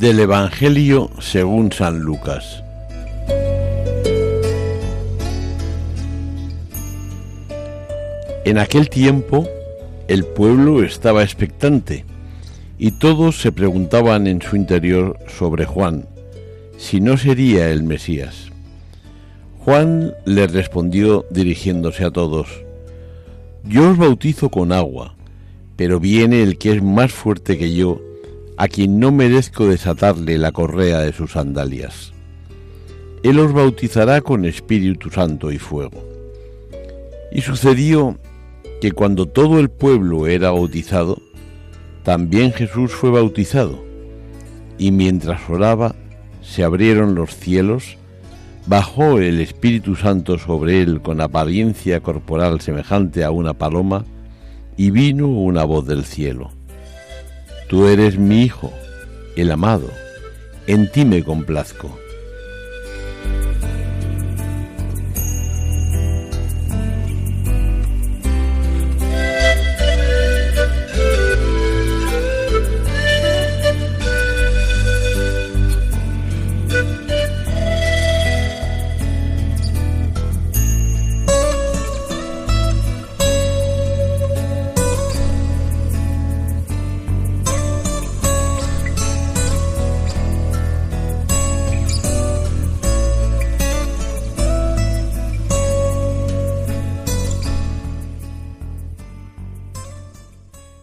Del Evangelio según San Lucas. En aquel tiempo el pueblo estaba expectante y todos se preguntaban en su interior sobre Juan, si no sería el Mesías. Juan le respondió dirigiéndose a todos, Yo os bautizo con agua, pero viene el que es más fuerte que yo, a quien no merezco desatarle la correa de sus sandalias. Él os bautizará con Espíritu Santo y fuego. Y sucedió que cuando todo el pueblo era bautizado, también Jesús fue bautizado, y mientras oraba, se abrieron los cielos, bajó el Espíritu Santo sobre él con apariencia corporal semejante a una paloma, y vino una voz del cielo. Tú eres mi Hijo, el amado, en ti me complazco.